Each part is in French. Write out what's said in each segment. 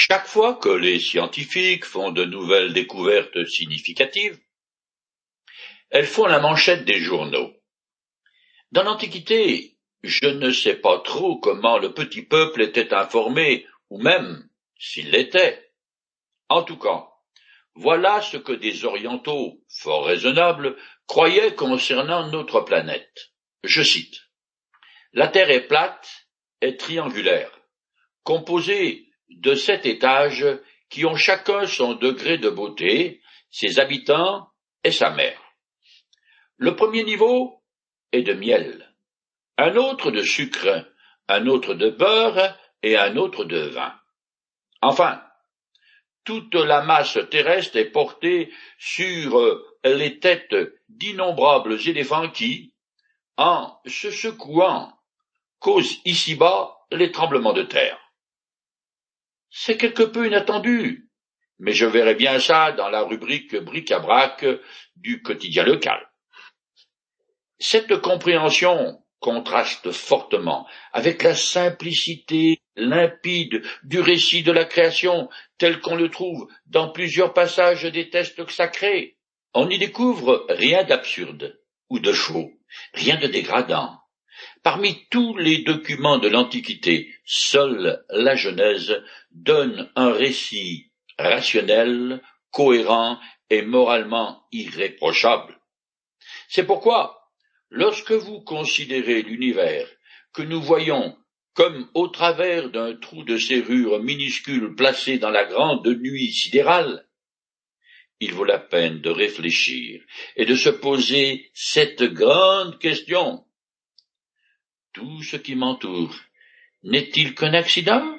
Chaque fois que les scientifiques font de nouvelles découvertes significatives, elles font la manchette des journaux. Dans l'Antiquité, je ne sais pas trop comment le petit peuple était informé, ou même s'il l'était. En tout cas, voilà ce que des orientaux, fort raisonnables, croyaient concernant notre planète. Je cite. La Terre est plate et triangulaire, composée de sept étages qui ont chacun son degré de beauté, ses habitants et sa mère. Le premier niveau est de miel, un autre de sucre, un autre de beurre et un autre de vin. Enfin, toute la masse terrestre est portée sur les têtes d'innombrables éléphants qui, en se secouant, causent ici-bas les tremblements de terre. C'est quelque peu inattendu, mais je verrai bien ça dans la rubrique bric-à-brac du quotidien local. Cette compréhension contraste fortement avec la simplicité limpide du récit de la création tel qu'on le trouve dans plusieurs passages des textes sacrés. On n'y découvre rien d'absurde ou de faux, rien de dégradant. Parmi tous les documents de l'Antiquité, seule la Genèse donne un récit rationnel, cohérent et moralement irréprochable. C'est pourquoi Lorsque vous considérez l'univers que nous voyons comme au travers d'un trou de serrure minuscule placé dans la grande nuit sidérale, il vaut la peine de réfléchir et de se poser cette grande question. Tout ce qui m'entoure. N'est-il qu'un accident?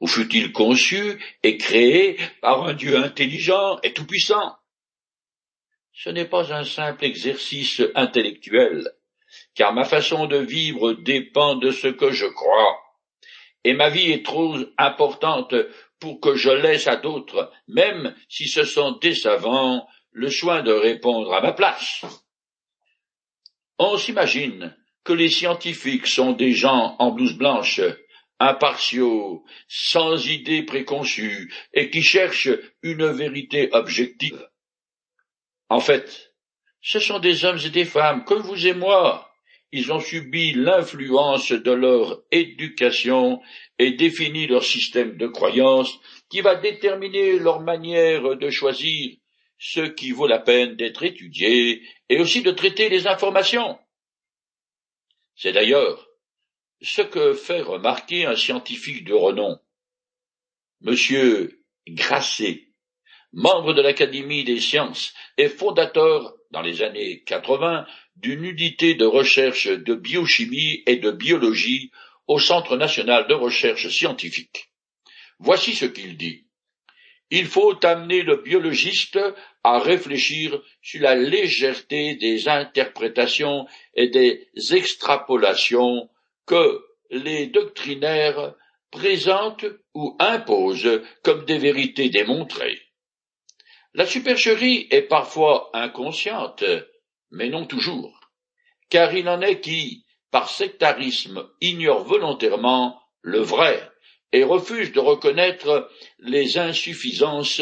Ou fut-il conçu et créé par un Dieu intelligent et tout-puissant? Ce n'est pas un simple exercice intellectuel, car ma façon de vivre dépend de ce que je crois, et ma vie est trop importante pour que je laisse à d'autres, même si ce sont des savants, le soin de répondre à ma place. On s'imagine que les scientifiques sont des gens en blouse blanche, impartiaux, sans idées préconçues, et qui cherchent une vérité objective. En fait, ce sont des hommes et des femmes comme vous et moi. Ils ont subi l'influence de leur éducation et défini leur système de croyance qui va déterminer leur manière de choisir ce qui vaut la peine d'être étudié et aussi de traiter les informations. C'est d'ailleurs ce que fait remarquer un scientifique de renom, Monsieur Grasset, membre de l'Académie des sciences et fondateur, dans les années 80, d'une unité de recherche de biochimie et de biologie au Centre national de recherche scientifique. Voici ce qu'il dit. Il faut amener le biologiste à réfléchir sur la légèreté des interprétations et des extrapolations que les doctrinaires présentent ou imposent comme des vérités démontrées. La supercherie est parfois inconsciente, mais non toujours, car il en est qui, par sectarisme, ignorent volontairement le vrai et refusent de reconnaître les insuffisances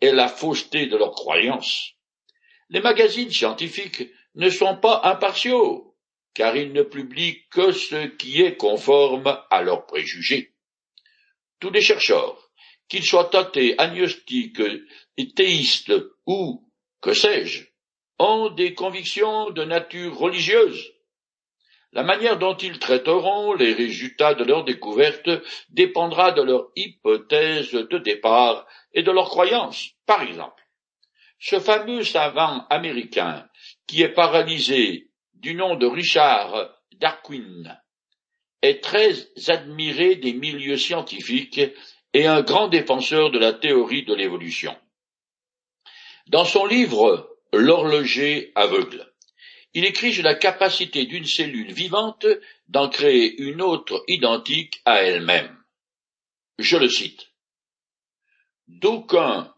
et la fausseté de leurs croyances. Les magazines scientifiques ne sont pas impartiaux, car ils ne publient que ce qui est conforme à leurs préjugés. Tous les chercheurs, qu'ils soient athées, agnostiques, théistes ou, que sais-je, ont des convictions de nature religieuse. La manière dont ils traiteront les résultats de leur découverte dépendra de leur hypothèse de départ et de leurs croyances. Par exemple, ce fameux savant américain qui est paralysé du nom de Richard Darwin est très admiré des milieux scientifiques et un grand défenseur de la théorie de l'évolution. Dans son livre L'horloger aveugle, il écrit sur la capacité d'une cellule vivante d'en créer une autre identique à elle-même. Je le cite. D'aucuns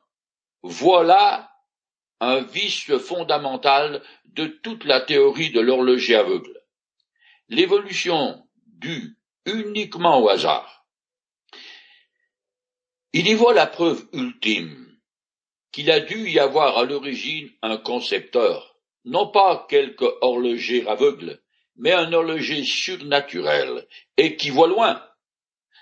voilà un vice fondamental de toute la théorie de l'horloger aveugle. L'évolution due uniquement au hasard Il y voit la preuve ultime qu'il a dû y avoir à l'origine un concepteur, non pas quelque horloger aveugle, mais un horloger surnaturel et qui voit loin.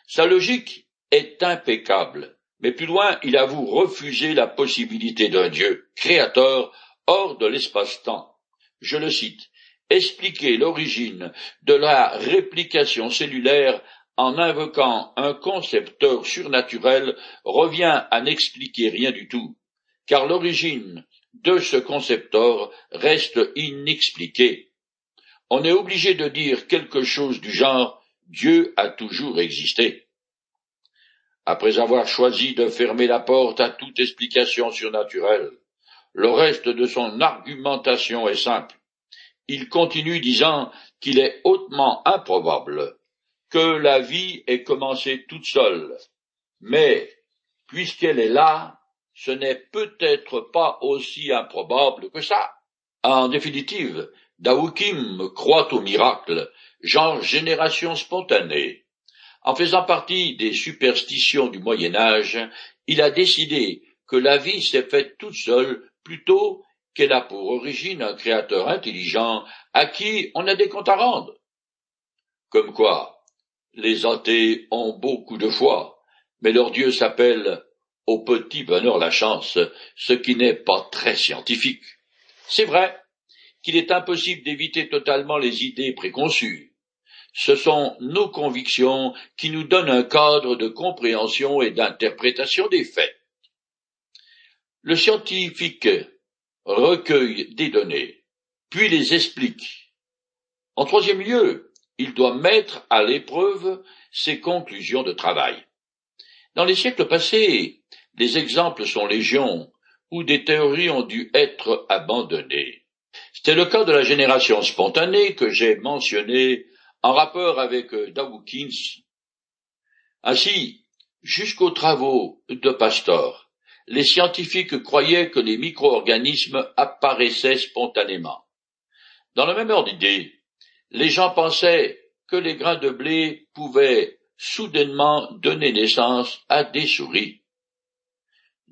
Sa logique est impeccable, mais plus loin il avoue refuser la possibilité d'un Dieu créateur hors de l'espace-temps. Je le cite expliquer l'origine de la réplication cellulaire en invoquant un concepteur surnaturel revient à n'expliquer rien du tout, car l'origine de ce concepteur reste inexpliquée. On est obligé de dire quelque chose du genre Dieu a toujours existé. Après avoir choisi de fermer la porte à toute explication surnaturelle, le reste de son argumentation est simple. Il continue disant qu'il est hautement improbable que la vie ait commencé toute seule. Mais, puisqu'elle est là, ce n'est peut-être pas aussi improbable que ça. En définitive, Daoukim croit au miracle, genre génération spontanée. En faisant partie des superstitions du Moyen Âge, il a décidé que la vie s'est faite toute seule plutôt qu'elle a pour origine un créateur intelligent à qui on a des comptes à rendre. Comme quoi, les athées ont beaucoup de foi, mais leur Dieu s'appelle au petit bonheur la chance, ce qui n'est pas très scientifique. C'est vrai qu'il est impossible d'éviter totalement les idées préconçues. Ce sont nos convictions qui nous donnent un cadre de compréhension et d'interprétation des faits. Le scientifique recueille des données, puis les explique. En troisième lieu, il doit mettre à l'épreuve ses conclusions de travail. Dans les siècles passés, les exemples sont légion, où des théories ont dû être abandonnées. C'était le cas de la génération spontanée que j'ai mentionnée en rapport avec Dawkins. Ainsi, jusqu'aux travaux de Pastor, les scientifiques croyaient que les micro-organismes apparaissaient spontanément. Dans le même ordre d'idée, les gens pensaient que les grains de blé pouvaient soudainement donner naissance à des souris.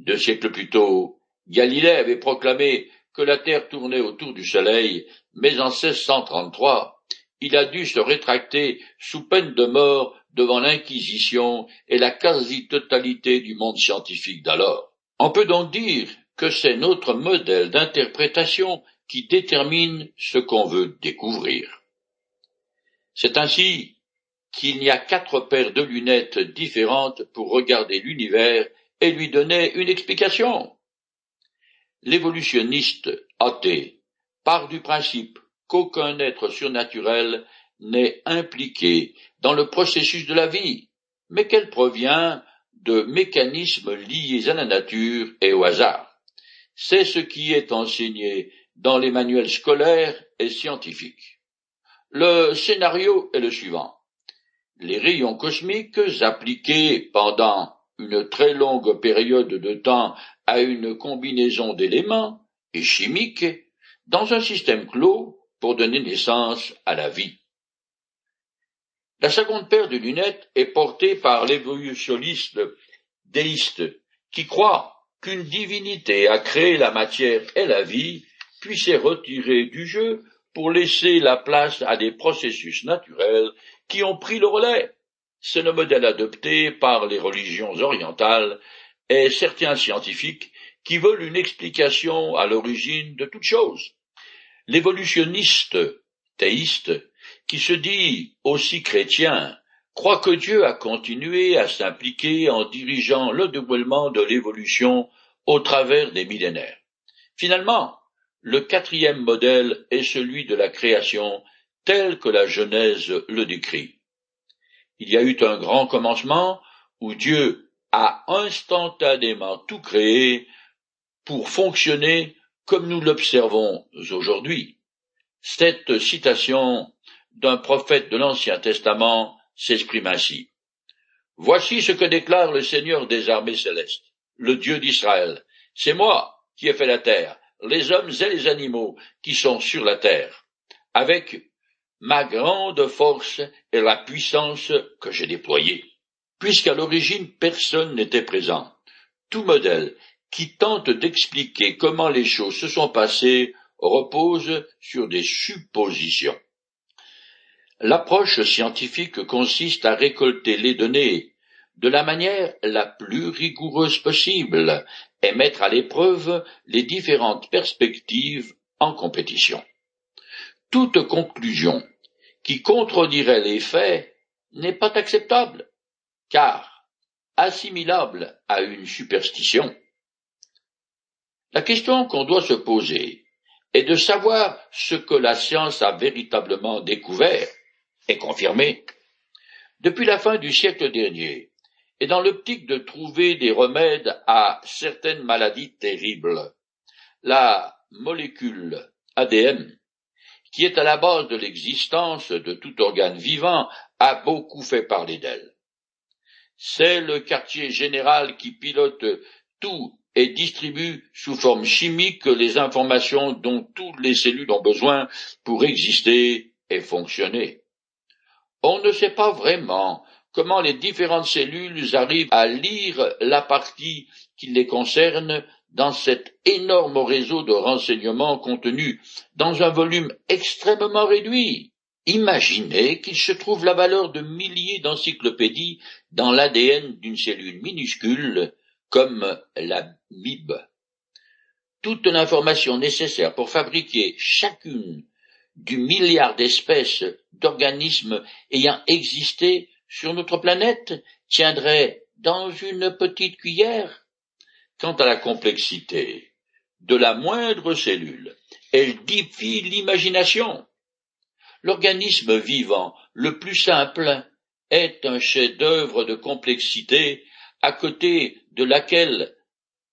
Deux siècles plus tôt, Galilée avait proclamé que la Terre tournait autour du Soleil, mais en 1633, il a dû se rétracter sous peine de mort devant l'Inquisition et la quasi-totalité du monde scientifique d'alors. On peut donc dire que c'est notre modèle d'interprétation qui détermine ce qu'on veut découvrir. C'est ainsi qu'il n'y a quatre paires de lunettes différentes pour regarder l'univers et lui donner une explication. L'évolutionniste athée part du principe qu'aucun être surnaturel n'est impliqué dans le processus de la vie, mais qu'elle provient de mécanismes liés à la nature et au hasard. C'est ce qui est enseigné dans les manuels scolaires et scientifiques. Le scénario est le suivant. Les rayons cosmiques appliqués pendant une très longue période de temps à une combinaison d'éléments et chimiques dans un système clos pour donner naissance à la vie. La seconde paire de lunettes est portée par l'évolutionniste déiste qui croit qu'une divinité a créé la matière et la vie, puis s'est retirée du jeu pour laisser la place à des processus naturels qui ont pris le relais. C'est le modèle adopté par les religions orientales et certains scientifiques qui veulent une explication à l'origine de toute chose. L'évolutionniste théiste qui se dit aussi chrétien, croit que Dieu a continué à s'impliquer en dirigeant le déroulement de l'évolution au travers des millénaires. Finalement, le quatrième modèle est celui de la création tel que la Genèse le décrit. Il y a eu un grand commencement où Dieu a instantanément tout créé pour fonctionner comme nous l'observons aujourd'hui. Cette citation d'un prophète de l'Ancien Testament s'exprime ainsi. Voici ce que déclare le Seigneur des armées célestes, le Dieu d'Israël. C'est moi qui ai fait la terre, les hommes et les animaux qui sont sur la terre, avec ma grande force et la puissance que j'ai déployée. puisqu'à l'origine personne n'était présent. Tout modèle qui tente d'expliquer comment les choses se sont passées repose sur des suppositions. L'approche scientifique consiste à récolter les données de la manière la plus rigoureuse possible et mettre à l'épreuve les différentes perspectives en compétition. Toute conclusion qui contredirait les faits n'est pas acceptable, car assimilable à une superstition. La question qu'on doit se poser est de savoir ce que la science a véritablement découvert et confirmé depuis la fin du siècle dernier, et dans l'optique de trouver des remèdes à certaines maladies terribles. La molécule ADN, qui est à la base de l'existence de tout organe vivant, a beaucoup fait parler d'elle. C'est le quartier général qui pilote tout et distribue sous forme chimique les informations dont toutes les cellules ont besoin pour exister et fonctionner. On ne sait pas vraiment comment les différentes cellules arrivent à lire la partie qui les concerne dans cet énorme réseau de renseignements contenus dans un volume extrêmement réduit. Imaginez qu'il se trouve la valeur de milliers d'encyclopédies dans l'ADN d'une cellule minuscule comme la MIB. Toute l'information nécessaire pour fabriquer chacune du milliard d'espèces d'organismes ayant existé sur notre planète tiendrait dans une petite cuillère. Quant à la complexité de la moindre cellule, elle défie l'imagination. L'organisme vivant le plus simple est un chef-d'œuvre de complexité à côté de laquelle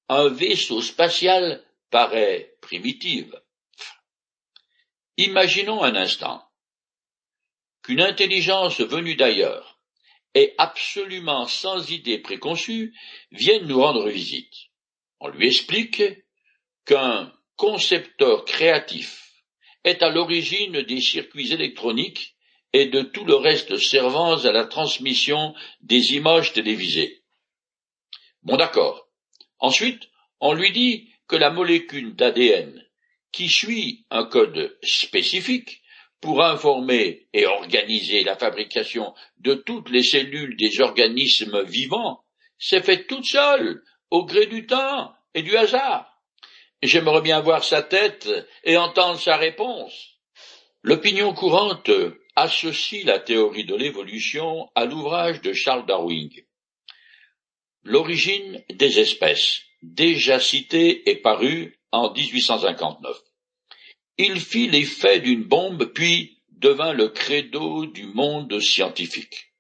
un vaisseau spatial paraît primitive. Imaginons un instant qu'une intelligence venue d'ailleurs et absolument sans idée préconçue vienne nous rendre visite. On lui explique qu'un concepteur créatif est à l'origine des circuits électroniques et de tout le reste servant à la transmission des images télévisées. Bon d'accord. Ensuite, on lui dit que la molécule d'ADN, qui suit un code spécifique pour informer et organiser la fabrication de toutes les cellules des organismes vivants, s'est faite toute seule, au gré du temps et du hasard. J'aimerais bien voir sa tête et entendre sa réponse. L'opinion courante associe la théorie de l'évolution à l'ouvrage de Charles Darwin, L'origine des espèces, déjà cité et paru en 1859. Il fit l'effet d'une bombe puis devint le credo du monde scientifique.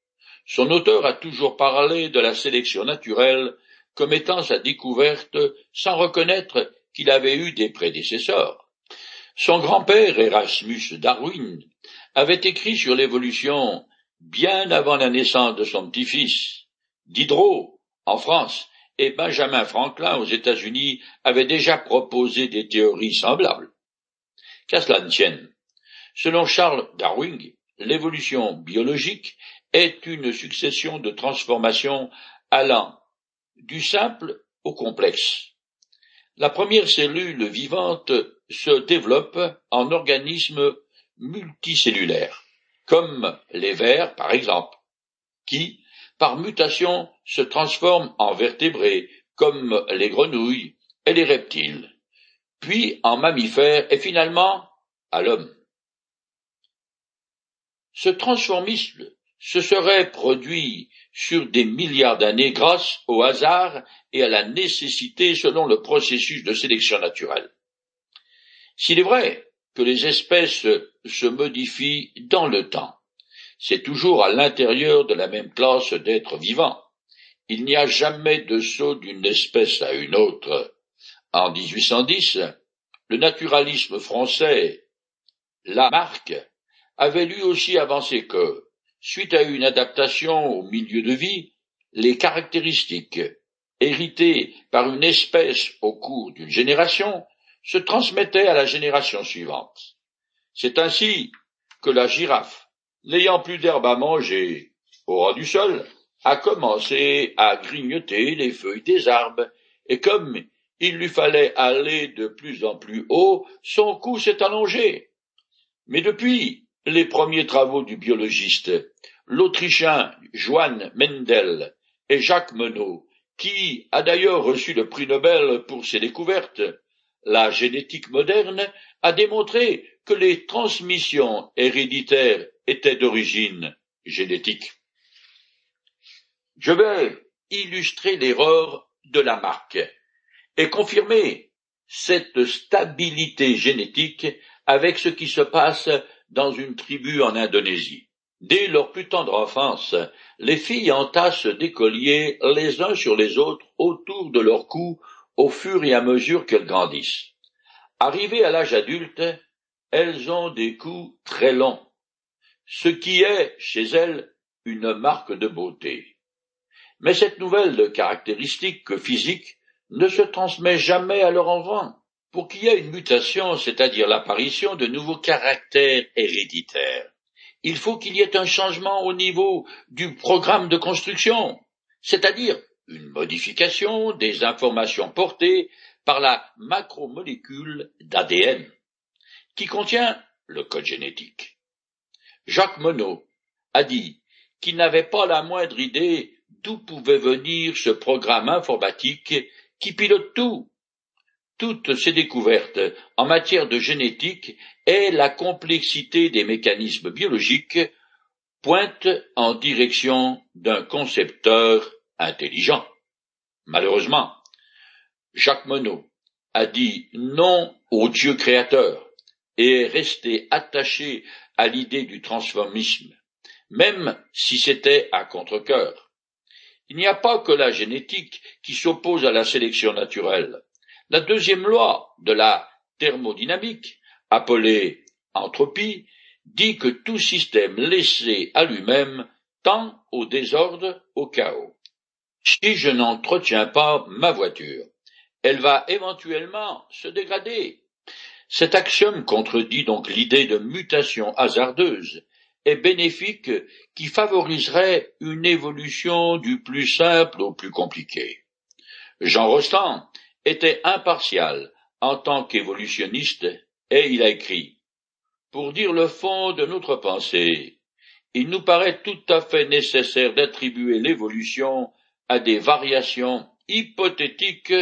Son auteur a toujours parlé de la sélection naturelle comme étant sa découverte sans reconnaître qu'il avait eu des prédécesseurs. Son grand-père Erasmus Darwin avait écrit sur l'évolution bien avant la naissance de son petit-fils. Diderot en France, et Benjamin Franklin aux États-Unis avait déjà proposé des théories semblables. Qu'à cela ne tienne, selon Charles Darwin, l'évolution biologique est une succession de transformations allant du simple au complexe. La première cellule vivante se développe en organismes multicellulaires, comme les vers par exemple, qui, par mutation, se transforment en vertébrés, comme les grenouilles et les reptiles, puis en mammifères et finalement à l'homme. Ce transformisme se serait produit sur des milliards d'années grâce au hasard et à la nécessité selon le processus de sélection naturelle. S'il est vrai que les espèces se modifient dans le temps, c'est toujours à l'intérieur de la même classe d'êtres vivants. Il n'y a jamais de saut d'une espèce à une autre. En 1810, le naturalisme français, Lamarck, avait lui aussi avancé que, suite à une adaptation au milieu de vie, les caractéristiques héritées par une espèce au cours d'une génération se transmettaient à la génération suivante. C'est ainsi que la girafe n'ayant plus d'herbe à manger, aura du sol, a commencé à grignoter les feuilles des arbres, et comme il lui fallait aller de plus en plus haut, son cou s'est allongé. Mais depuis les premiers travaux du biologiste, l'Autrichien Johann Mendel et Jacques Monod, qui a d'ailleurs reçu le prix Nobel pour ses découvertes, la génétique moderne a démontré que les transmissions héréditaires étaient d'origine génétique. Je vais illustrer l'erreur de la marque et confirmer cette stabilité génétique avec ce qui se passe dans une tribu en Indonésie. Dès leur plus tendre enfance, les filles entassent des colliers les uns sur les autres autour de leur cou au fur et à mesure qu'elles grandissent. Arrivées à l'âge adulte, elles ont des coups très longs, ce qui est, chez elles, une marque de beauté. Mais cette nouvelle caractéristique physique ne se transmet jamais à leur enfant. Pour qu'il y ait une mutation, c'est-à-dire l'apparition de nouveaux caractères héréditaires, il faut qu'il y ait un changement au niveau du programme de construction, c'est-à-dire une modification des informations portées par la macromolécule d'ADN, qui contient le code génétique. Jacques Monod a dit qu'il n'avait pas la moindre idée d'où pouvait venir ce programme informatique qui pilote tout, toutes ces découvertes en matière de génétique et la complexité des mécanismes biologiques pointent en direction d'un concepteur intelligent. Malheureusement, Jacques Monod a dit non au Dieu créateur et est resté attaché à l'idée du transformisme, même si c'était à contre-cœur. Il n'y a pas que la génétique qui s'oppose à la sélection naturelle. La deuxième loi de la thermodynamique, appelée entropie, dit que tout système laissé à lui-même tend au désordre, au chaos. Si je n'entretiens pas ma voiture, elle va éventuellement se dégrader. Cet axiome contredit donc l'idée de mutation hasardeuse et bénéfique qui favoriserait une évolution du plus simple au plus compliqué. Jean Rostand était impartial en tant qu'évolutionniste et il a écrit Pour dire le fond de notre pensée, il nous paraît tout à fait nécessaire d'attribuer l'évolution à des variations hypothétiques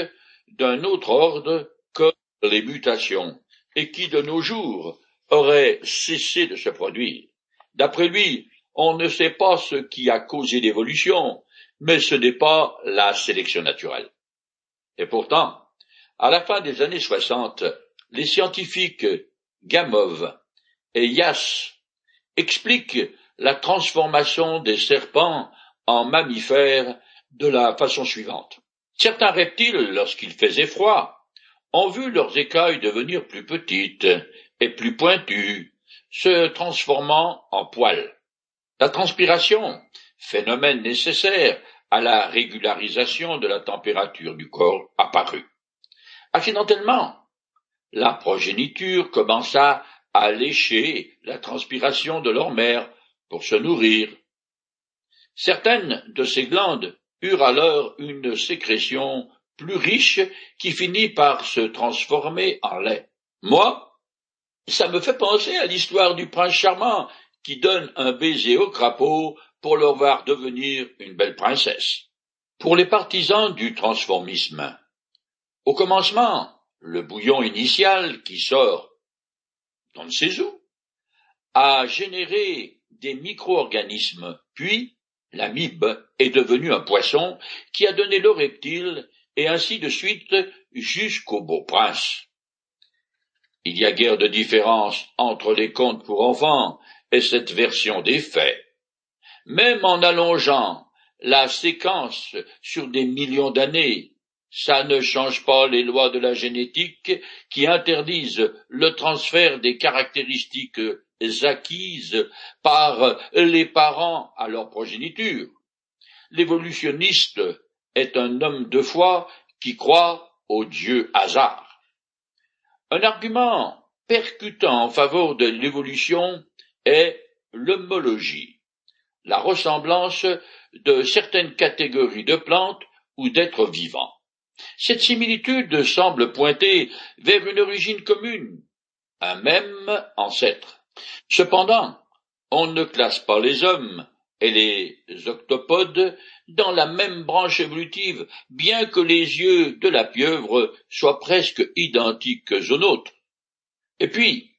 d'un autre ordre comme les mutations, et qui de nos jours auraient cessé de se produire. D'après lui, on ne sait pas ce qui a causé l'évolution, mais ce n'est pas la sélection naturelle. Et pourtant, à la fin des années 60, les scientifiques Gamov et Yass expliquent la transformation des serpents en mammifères de la façon suivante. Certains reptiles, lorsqu'il faisait froid, ont vu leurs écailles devenir plus petites et plus pointues, se transformant en poils. La transpiration, phénomène nécessaire à la régularisation de la température du corps apparut. Accidentellement, la progéniture commença à lécher la transpiration de leur mère pour se nourrir. Certaines de ces glandes eurent alors une sécrétion plus riche qui finit par se transformer en lait. Moi, ça me fait penser à l'histoire du prince charmant qui donne un baiser au crapaud pour leur voir devenir une belle princesse. Pour les partisans du transformisme, au commencement, le bouillon initial qui sort ne sait où a généré des micro-organismes, puis l'amibe est devenu un poisson qui a donné le reptile et ainsi de suite jusqu'au beau prince. Il y a guère de différence entre les contes pour enfants et cette version des faits. Même en allongeant la séquence sur des millions d'années, ça ne change pas les lois de la génétique qui interdisent le transfert des caractéristiques acquises par les parents à leur progéniture. L'évolutionniste est un homme de foi qui croit au Dieu hasard. Un argument percutant en faveur de l'évolution est l'homologie. La ressemblance de certaines catégories de plantes ou d'êtres vivants. Cette similitude semble pointer vers une origine commune, un même ancêtre. Cependant, on ne classe pas les hommes et les octopodes dans la même branche évolutive, bien que les yeux de la pieuvre soient presque identiques aux nôtres. Et puis,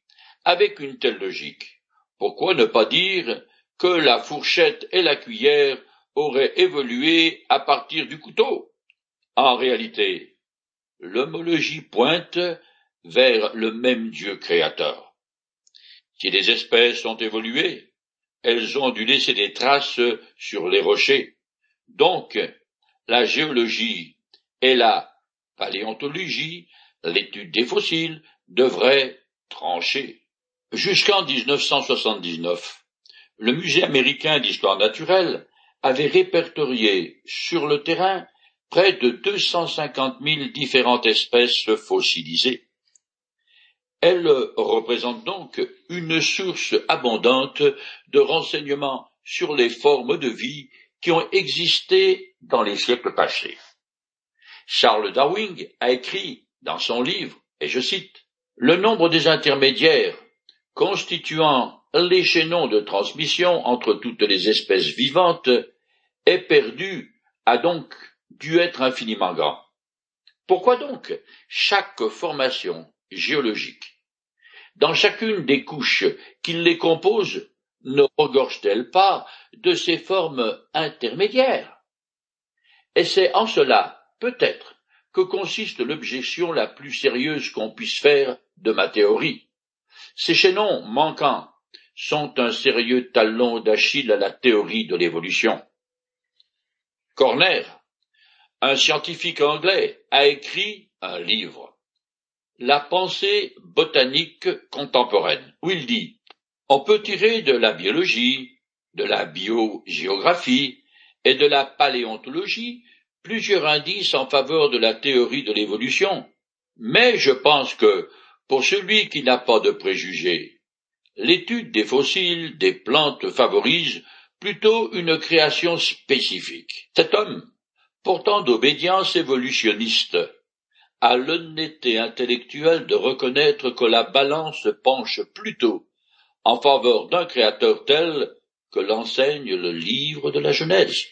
avec une telle logique, pourquoi ne pas dire que la fourchette et la cuillère auraient évolué à partir du couteau? En réalité, l'homologie pointe vers le même Dieu créateur. Si les espèces ont évolué, elles ont dû laisser des traces sur les rochers. Donc, la géologie et la paléontologie, l'étude des fossiles, devraient trancher. Jusqu'en 1979, le Musée américain d'histoire naturelle avait répertorié sur le terrain près de 250 000 différentes espèces fossilisées. Elle représente donc une source abondante de renseignements sur les formes de vie qui ont existé dans les siècles passés. Charles Darwin a écrit dans son livre, et je cite, Le nombre des intermédiaires constituant les chaînons de transmission entre toutes les espèces vivantes est perdu, a donc dû être infiniment grand. Pourquoi donc chaque formation géologique, dans chacune des couches qui les composent, ne regorge-t-elle pas de ces formes intermédiaires? Et c'est en cela, peut-être, que consiste l'objection la plus sérieuse qu'on puisse faire de ma théorie. Ces chaînons manquants sont un sérieux talon d'Achille à la théorie de l'évolution. Corner, un scientifique anglais, a écrit un livre, La pensée botanique contemporaine, où il dit On peut tirer de la biologie, de la biogéographie et de la paléontologie plusieurs indices en faveur de la théorie de l'évolution, mais je pense que, pour celui qui n'a pas de préjugés, l'étude des fossiles des plantes favorise plutôt une création spécifique. Cet homme, pourtant d'obédience évolutionniste, a l'honnêteté intellectuelle de reconnaître que la balance penche plutôt en faveur d'un créateur tel que l'enseigne le livre de la Genèse.